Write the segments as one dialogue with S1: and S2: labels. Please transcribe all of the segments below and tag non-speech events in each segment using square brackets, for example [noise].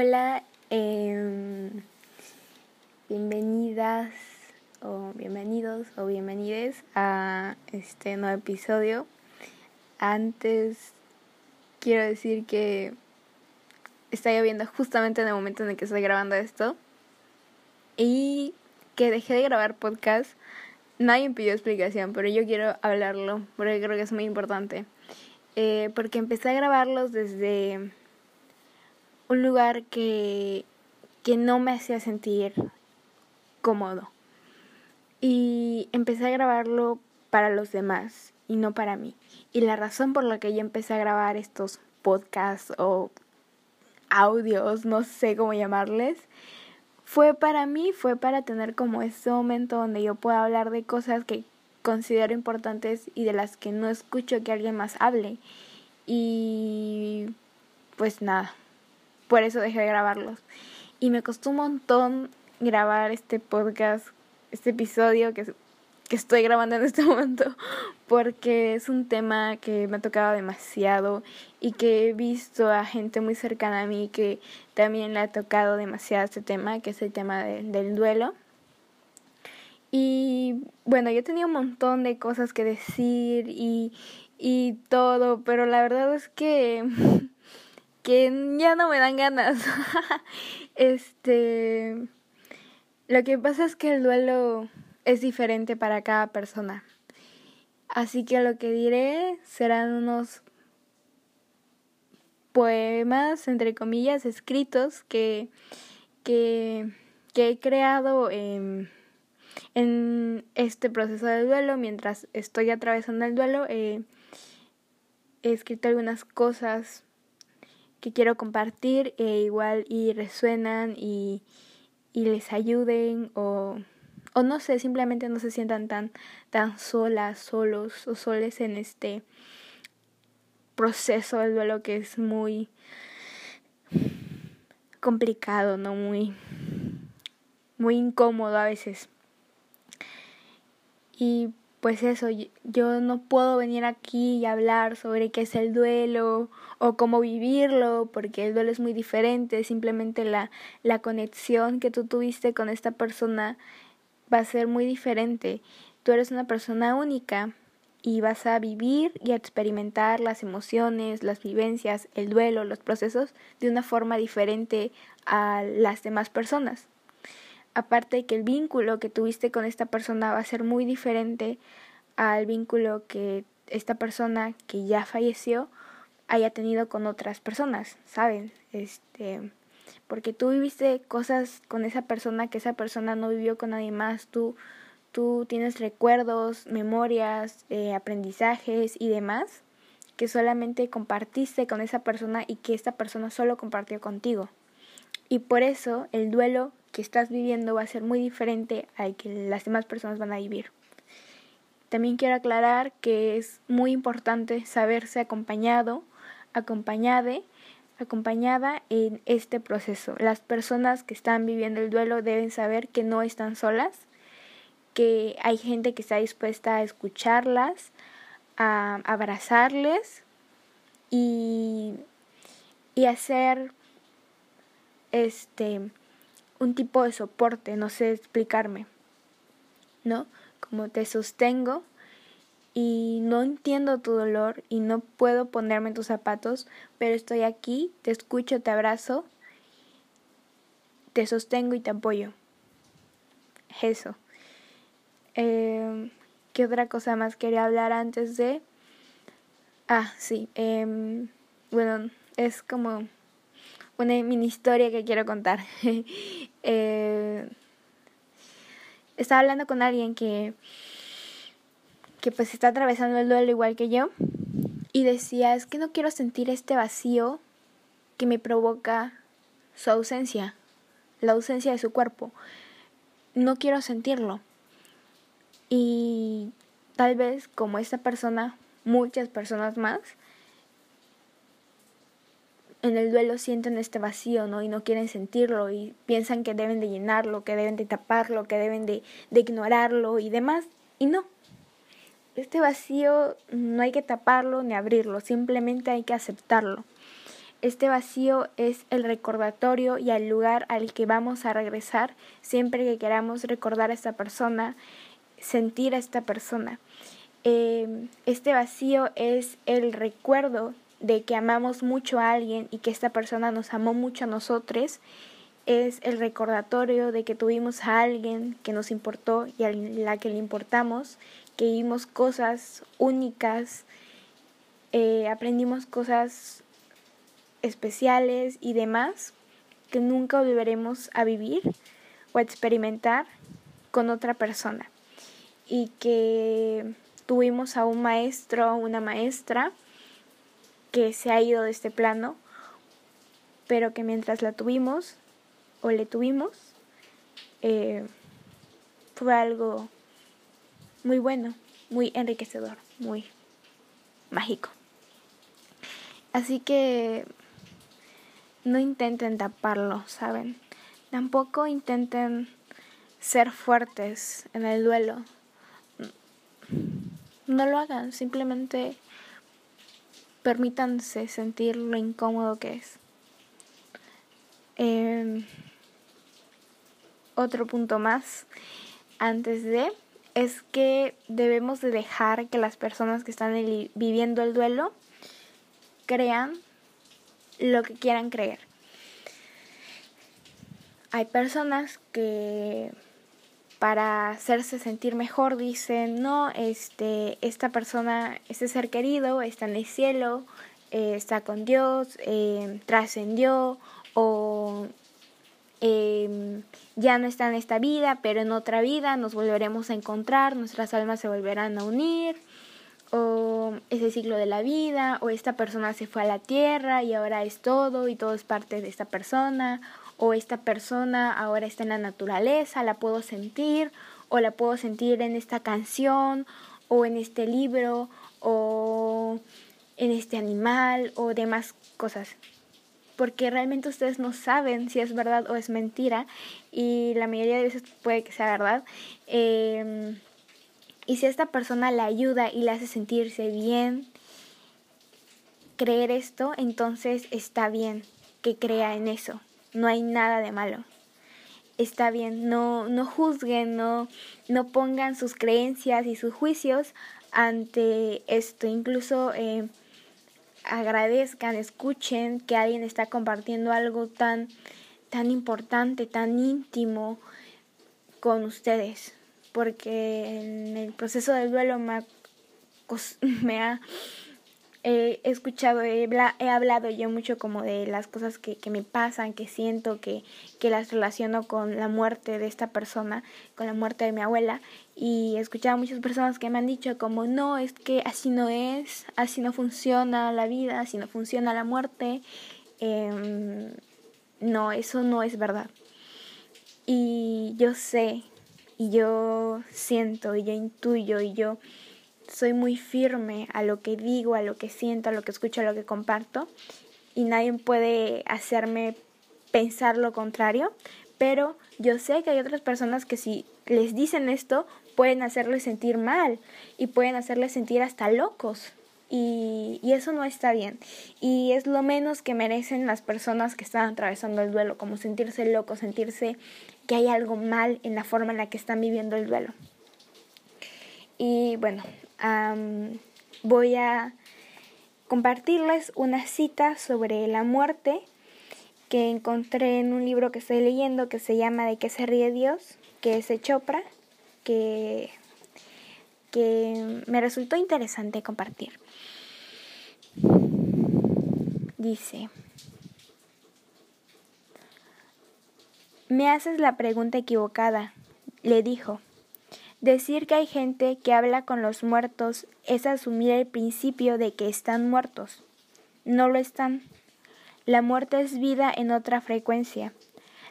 S1: Hola, eh, bienvenidas o bienvenidos o bienvenides a este nuevo episodio. Antes quiero decir que está lloviendo justamente en el momento en el que estoy grabando esto y que dejé de grabar podcast. Nadie me pidió explicación, pero yo quiero hablarlo porque creo que es muy importante. Eh, porque empecé a grabarlos desde un lugar que, que no me hacía sentir cómodo. Y empecé a grabarlo para los demás y no para mí. Y la razón por la que yo empecé a grabar estos podcasts o audios, no sé cómo llamarles, fue para mí, fue para tener como ese momento donde yo pueda hablar de cosas que considero importantes y de las que no escucho que alguien más hable. Y pues nada, por eso dejé de grabarlos. Y me costó un montón grabar este podcast, este episodio que, que estoy grabando en este [laughs] momento, porque es un tema que me ha tocado demasiado y que he visto a gente muy cercana a mí que también le ha tocado demasiado este tema, que es el tema del duelo. Y bueno, yo tenía un montón de cosas que decir y, y todo, pero la verdad es que [laughs] que ya no me dan ganas. [laughs] este lo que pasa es que el duelo es diferente para cada persona. Así que lo que diré serán unos poemas, entre comillas, escritos que, que, que he creado en, en, este proceso de duelo. Mientras estoy atravesando el duelo, he escrito algunas cosas que quiero compartir e igual y resuenan y, y les ayuden o, o no sé, simplemente no se sientan tan, tan solas, solos o soles en este proceso del duelo que es muy complicado, no muy muy incómodo a veces. Y pues eso, yo no puedo venir aquí y hablar sobre qué es el duelo o cómo vivirlo, porque el duelo es muy diferente, simplemente la, la conexión que tú tuviste con esta persona va a ser muy diferente. Tú eres una persona única y vas a vivir y a experimentar las emociones, las vivencias, el duelo, los procesos de una forma diferente a las demás personas. Aparte que el vínculo que tuviste con esta persona va a ser muy diferente al vínculo que esta persona que ya falleció haya tenido con otras personas, ¿saben? Este, porque tú viviste cosas con esa persona que esa persona no vivió con nadie más, tú, tú tienes recuerdos, memorias, eh, aprendizajes y demás que solamente compartiste con esa persona y que esta persona solo compartió contigo. Y por eso el duelo que estás viviendo va a ser muy diferente al que las demás personas van a vivir. También quiero aclarar que es muy importante saberse acompañado, acompañade, acompañada en este proceso. Las personas que están viviendo el duelo deben saber que no están solas, que hay gente que está dispuesta a escucharlas, a abrazarles y, y hacer este un tipo de soporte, no sé explicarme, ¿no? Como te sostengo y no entiendo tu dolor y no puedo ponerme en tus zapatos, pero estoy aquí, te escucho, te abrazo, te sostengo y te apoyo. Eso. Eh, ¿Qué otra cosa más quería hablar antes de... Ah, sí. Eh, bueno, es como una mini historia que quiero contar. [laughs] eh, estaba hablando con alguien que, que pues está atravesando el duelo igual que yo y decía, es que no quiero sentir este vacío que me provoca su ausencia, la ausencia de su cuerpo. No quiero sentirlo. Y tal vez como esta persona, muchas personas más, en el duelo sienten este vacío, ¿no? Y no quieren sentirlo y piensan que deben de llenarlo, que deben de taparlo, que deben de, de ignorarlo y demás. Y no. Este vacío no hay que taparlo ni abrirlo, simplemente hay que aceptarlo. Este vacío es el recordatorio y el lugar al que vamos a regresar siempre que queramos recordar a esta persona, sentir a esta persona. Em, este vacío es el recuerdo de que amamos mucho a alguien y que esta persona nos amó mucho a nosotros. Es el recordatorio de que tuvimos a alguien que nos importó y a la que le importamos, que vimos cosas únicas, eh, aprendimos cosas especiales y demás que nunca volveremos a vivir o a experimentar con otra persona. Y que tuvimos a un maestro o una maestra que se ha ido de este plano, pero que mientras la tuvimos o le tuvimos, eh, fue algo muy bueno, muy enriquecedor, muy mágico. Así que no intenten taparlo, ¿saben? Tampoco intenten ser fuertes en el duelo no lo hagan, simplemente permítanse sentir lo incómodo que es. Em, otro punto más antes de es que debemos de dejar que las personas que están viviendo el duelo crean lo que quieran creer. Hay personas que para hacerse sentir mejor dicen, no, este, esta persona, este ser querido está en el cielo, eh, está con Dios, eh, trascendió o em, ya no está en esta vida, pero en otra vida nos volveremos a encontrar, nuestras almas se volverán a unir, o ese ciclo de la vida, o esta persona se fue a la tierra y ahora es todo y todo es parte de esta persona, o esta persona ahora está en la naturaleza, la puedo sentir, o la puedo sentir en esta canción, o en este libro, o en este animal, o demás cosas. Porque realmente ustedes no saben si es verdad o es mentira, y la mayoría de veces puede que sea verdad. Em, y si esta persona la ayuda y le hace sentirse bien, creer esto, entonces está bien que crea en eso no hay nada de malo. Está bien, no, no juzguen, no, no pongan sus creencias y sus juicios ante esto. Incluso eh, agradezcan, escuchen que alguien está compartiendo algo tan, tan importante, tan íntimo con ustedes. Porque en el proceso del duelo me [laughs] me ha he escuchado, he, hablado yo mucho como de las cosas que, me pasan, que siento, que, que las relaciono con la muerte de esta persona, con la muerte de mi abuela. Y he escuchado a muchas personas que me han dicho como, no, es que así no es, así no funciona la vida, así no funciona la muerte. Em, no, eso no es verdad. Y yo sé, y yo siento, y yo intuyo, y yo soy muy firme a lo que digo, a lo que siento, a lo que escucho, a lo que comparto y nadie puede hacerme pensar lo contrario, pero yo sé que hay otras personas que si les dicen esto pueden hacerles sentir mal y pueden hacerles sentir hasta locos. Y, y, eso no está bien. Y es lo menos que merecen las personas que están atravesando el duelo, como sentirse locos, sentirse que hay algo mal en la forma en la que están viviendo el duelo. Y bueno, voy a compartirles una cita sobre la muerte que encontré en un libro que estoy leyendo que se llama De qué se ríe Dios, que es de Chopra, que, que me resultó interesante compartir. Dice, me haces la pregunta equivocada, le dijo. Decir que hay gente que habla con los muertos es asumir el principio de que están muertos. No lo están. La muerte es vida en otra frecuencia.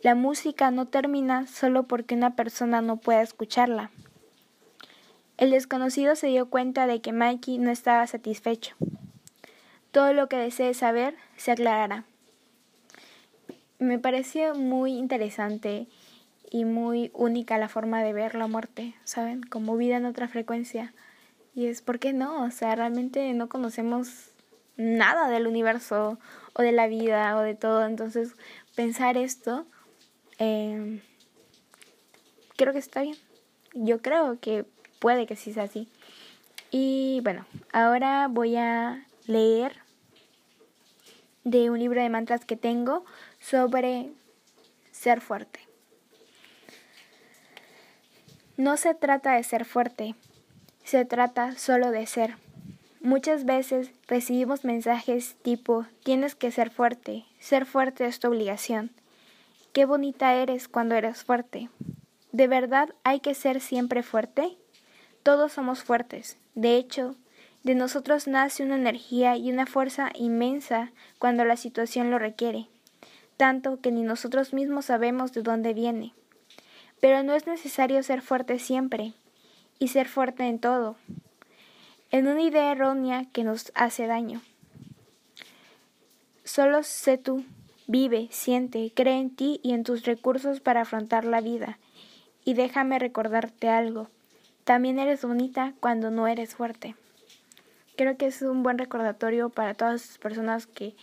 S1: La música no termina solo porque una persona no pueda escucharla. El desconocido se dio cuenta de que Mikey no estaba satisfecho. Todo lo que desee saber se aclarará. Me pareció muy interesante y muy única la forma de ver la muerte, ¿saben? Como vida en otra frecuencia. Y es, ¿por qué no? O sea, realmente no conocemos nada del universo o de la vida o de todo. Entonces, pensar esto, eh, creo que está bien. Yo creo que puede que sí sea así. Y bueno, ahora voy a leer de un libro de mantras que tengo sobre ser fuerte. No se trata de ser fuerte, se trata solo de ser. Muchas veces recibimos mensajes tipo, tienes que ser fuerte, ser fuerte es tu obligación. Qué bonita eres cuando eres fuerte. ¿De verdad hay que ser siempre fuerte? Todos somos fuertes. De hecho, de nosotros nace una energía y una fuerza inmensa cuando la situación lo requiere, tanto que ni nosotros mismos sabemos de dónde viene. Pero no es necesario ser fuerte siempre y ser fuerte en todo, en una idea errónea que nos hace daño. Solo sé tú, vive, siente, cree en ti y en tus recursos para afrontar la vida. Y déjame recordarte algo, también eres bonita cuando no eres fuerte. Creo que es un buen recordatorio para todas las personas que,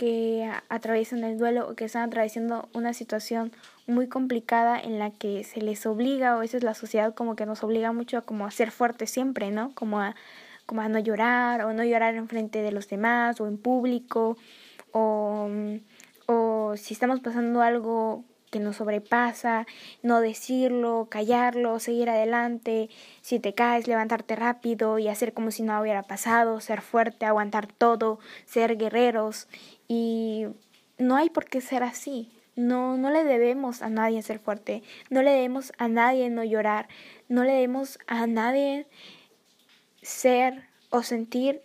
S1: que atraviesan el duelo o que están atravesando una situación muy complicada en la que se les obliga, o a veces la sociedad como que nos obliga mucho a como ser fuertes siempre, ¿no? Como a, como a no llorar o no llorar en frente de los demás o en público o, o si estamos pasando algo que nos sobrepasa, no decirlo, callarlo, seguir adelante, si te caes, levantarte rápido y hacer como si no hubiera pasado, ser fuerte, aguantar todo, ser guerreros y no hay por qué ser así. No, no le debemos a nadie ser fuerte, no le debemos a nadie no llorar, no le debemos a nadie ser o sentir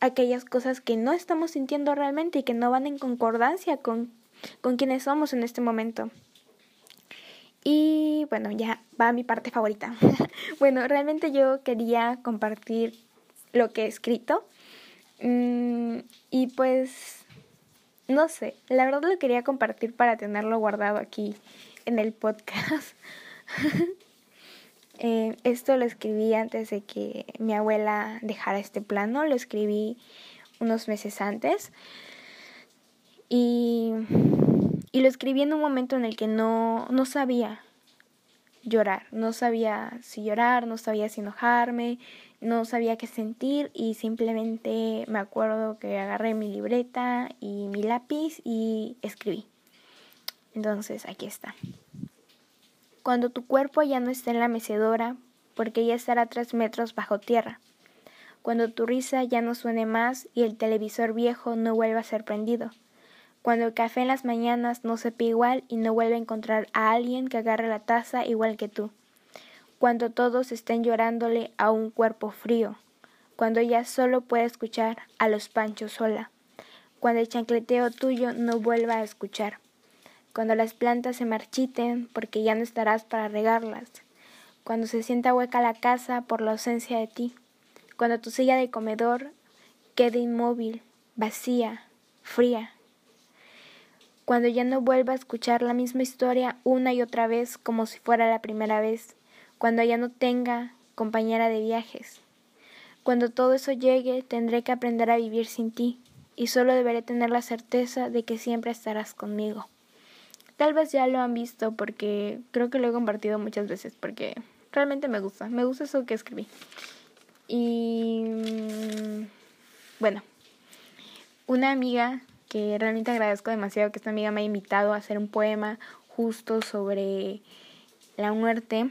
S1: aquellas cosas que no estamos sintiendo realmente y que no van en concordancia con, con quienes somos en este momento. Y bueno, ya va mi parte favorita. [laughs] bueno, realmente yo quería compartir lo que he escrito. Mm, y pues, no sé, la verdad lo quería compartir para tenerlo guardado aquí en el podcast. [laughs] Eh, esto lo escribí antes de que mi abuela dejara este plano, lo escribí unos meses antes. Y y lo escribí en un momento en el que no, no sabía llorar, no sabía si llorar, no sabía si enojarme, no sabía qué sentir y simplemente me acuerdo que agarré mi libreta y mi lápiz y escribí. Entonces, aquí está. Cuando tu cuerpo ya no esté en la mecedora, porque ya estará tres metros bajo tierra. Cuando tu risa ya no suene más y el televisor viejo no vuelva a ser prendido cuando el café en las mañanas no sepa igual y no vuelve a encontrar a alguien que agarre la taza igual que tú. Cuando todos estén llorándole a un cuerpo frío. Cuando ella solo puede escuchar a los panchos sola. Cuando el chancleteo tuyo no vuelva a escuchar. Cuando las plantas se marchiten porque ya no estarás para regarlas. Cuando se sienta hueca la casa por la ausencia de ti. Cuando tu silla de comedor quede inmóvil, vacía, fría cuando ya no vuelva a escuchar la misma historia una y otra vez como si fuera la primera vez, cuando ya no tenga compañera de viajes. Cuando todo eso llegue, tendré que aprender a vivir sin ti, y solo deberé tener la certeza de que siempre estarás conmigo. Tal vez ya lo han visto porque creo que lo he compartido muchas veces porque realmente me gusta, me gusta eso que escribí. Y mm, bueno, una amiga que realmente agradezco demasiado que esta amiga me haya invitado a hacer un poema justo sobre la muerte,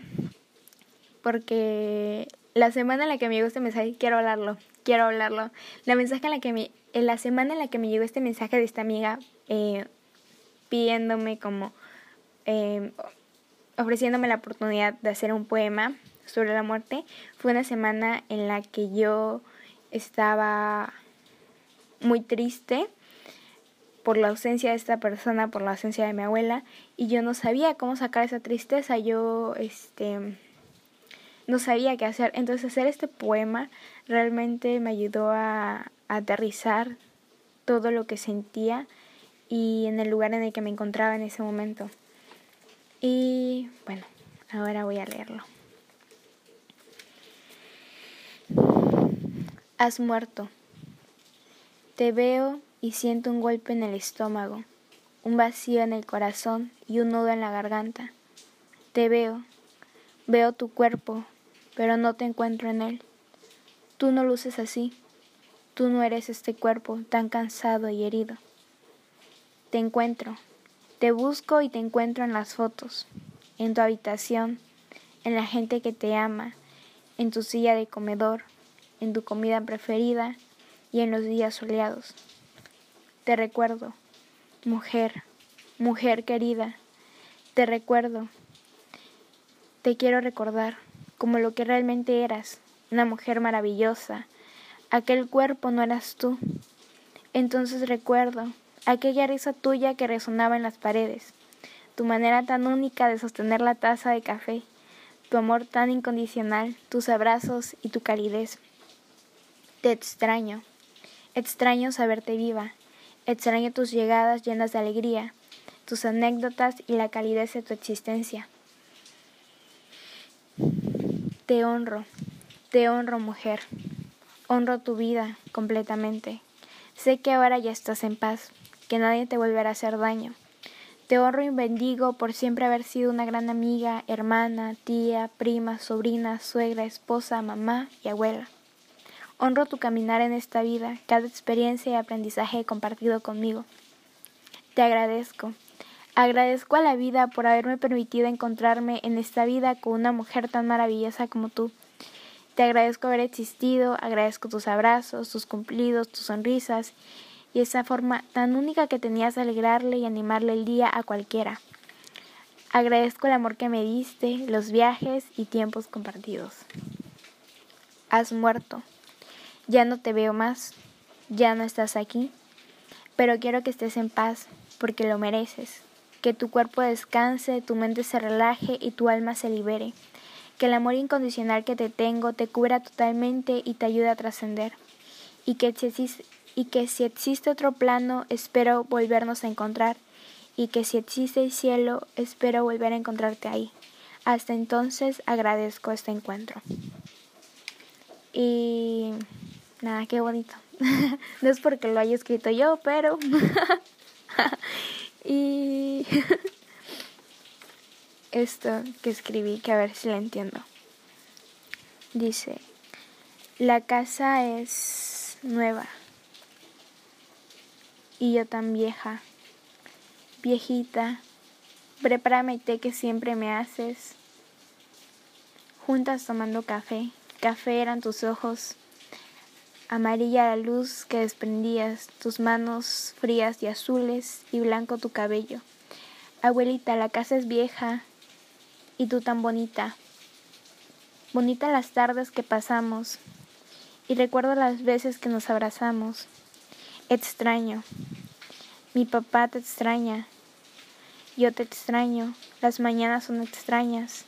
S1: porque la semana en la que me llegó este mensaje, quiero hablarlo, quiero hablarlo. La, mensaje en la, que me, en la semana en la que me llegó este mensaje de esta amiga eh, pidiéndome como, eh, ofreciéndome la oportunidad de hacer un poema sobre la muerte, fue una semana en la que yo estaba muy triste por la ausencia de esta persona, por la ausencia de mi abuela, y yo no sabía cómo sacar esa tristeza, yo este no sabía qué hacer. Entonces hacer este poema realmente me ayudó a, a aterrizar todo lo que sentía y en el lugar en el que me encontraba en ese momento. Y bueno, ahora voy a leerlo. Has muerto. Te veo y siento un golpe en el estómago, un vacío en el corazón y un nudo en la garganta. Te veo, veo tu cuerpo, pero no te encuentro en él. Tú no luces así, tú no eres este cuerpo tan cansado y herido. Te encuentro, te busco y te encuentro en las fotos, en tu habitación, en la gente que te ama, en tu silla de comedor, en tu comida preferida y en los días soleados. Te recuerdo, mujer, mujer querida, te recuerdo. Te quiero recordar como lo que realmente eras, una mujer maravillosa. Aquel cuerpo no eras tú. Entonces recuerdo aquella risa tuya que resonaba en las paredes, tu manera tan única de sostener la taza de café, tu amor tan incondicional, tus abrazos y tu calidez. Te extraño, extraño saberte viva, extraño tus llegadas llenas de alegría, tus anécdotas y la calidez de tu existencia. Te honro, te honro mujer, honro tu vida completamente. Sé que ahora ya estás en paz, que nadie te volverá a hacer daño. Te honro y bendigo por siempre haber sido una gran amiga, hermana, tía, prima, sobrina, suegra, esposa, mamá y abuela. Honro tu caminar en esta vida, cada experiencia y aprendizaje compartido conmigo. Te agradezco. Agradezco a la vida por haberme permitido encontrarme en esta vida con una mujer tan maravillosa como tú. Te agradezco haber existido, agradezco tus abrazos, tus cumplidos, tus sonrisas y esa forma tan única que tenías de alegrarle y animarle el día a cualquiera. Agradezco el amor que me diste, los viajes y tiempos compartidos. Has muerto. Ya no te veo más. Ya no estás aquí. Pero quiero que estés en paz, porque lo mereces. Que tu cuerpo descanse, tu mente se relaje y tu alma se libere. Que el amor incondicional que te tengo te cubra totalmente y te ayude a trascender. Y que y que si existe otro plano, espero volvernos a encontrar, y que si existe el cielo, espero volver a encontrarte ahí. Hasta entonces agradezco este encuentro. Y nada, qué bonito. [laughs] no es porque lo haya escrito yo, pero... [laughs] y [laughs] esto que escribí, que a ver si lo entiendo. Dice, la casa es nueva y yo tan vieja, viejita, prepárame té que siempre me haces. Juntas tomando café, café eran tus ojos, amarilla la luz que desprendías, tus manos frías y azules y blanco tu cabello. Abuelita, la casa es vieja y tú tan bonita. Bonita las tardes que pasamos y recuerdo las veces que nos abrazamos. Extraño. Mi papá te extraña. Yo te extraño. Las mañanas son extrañas.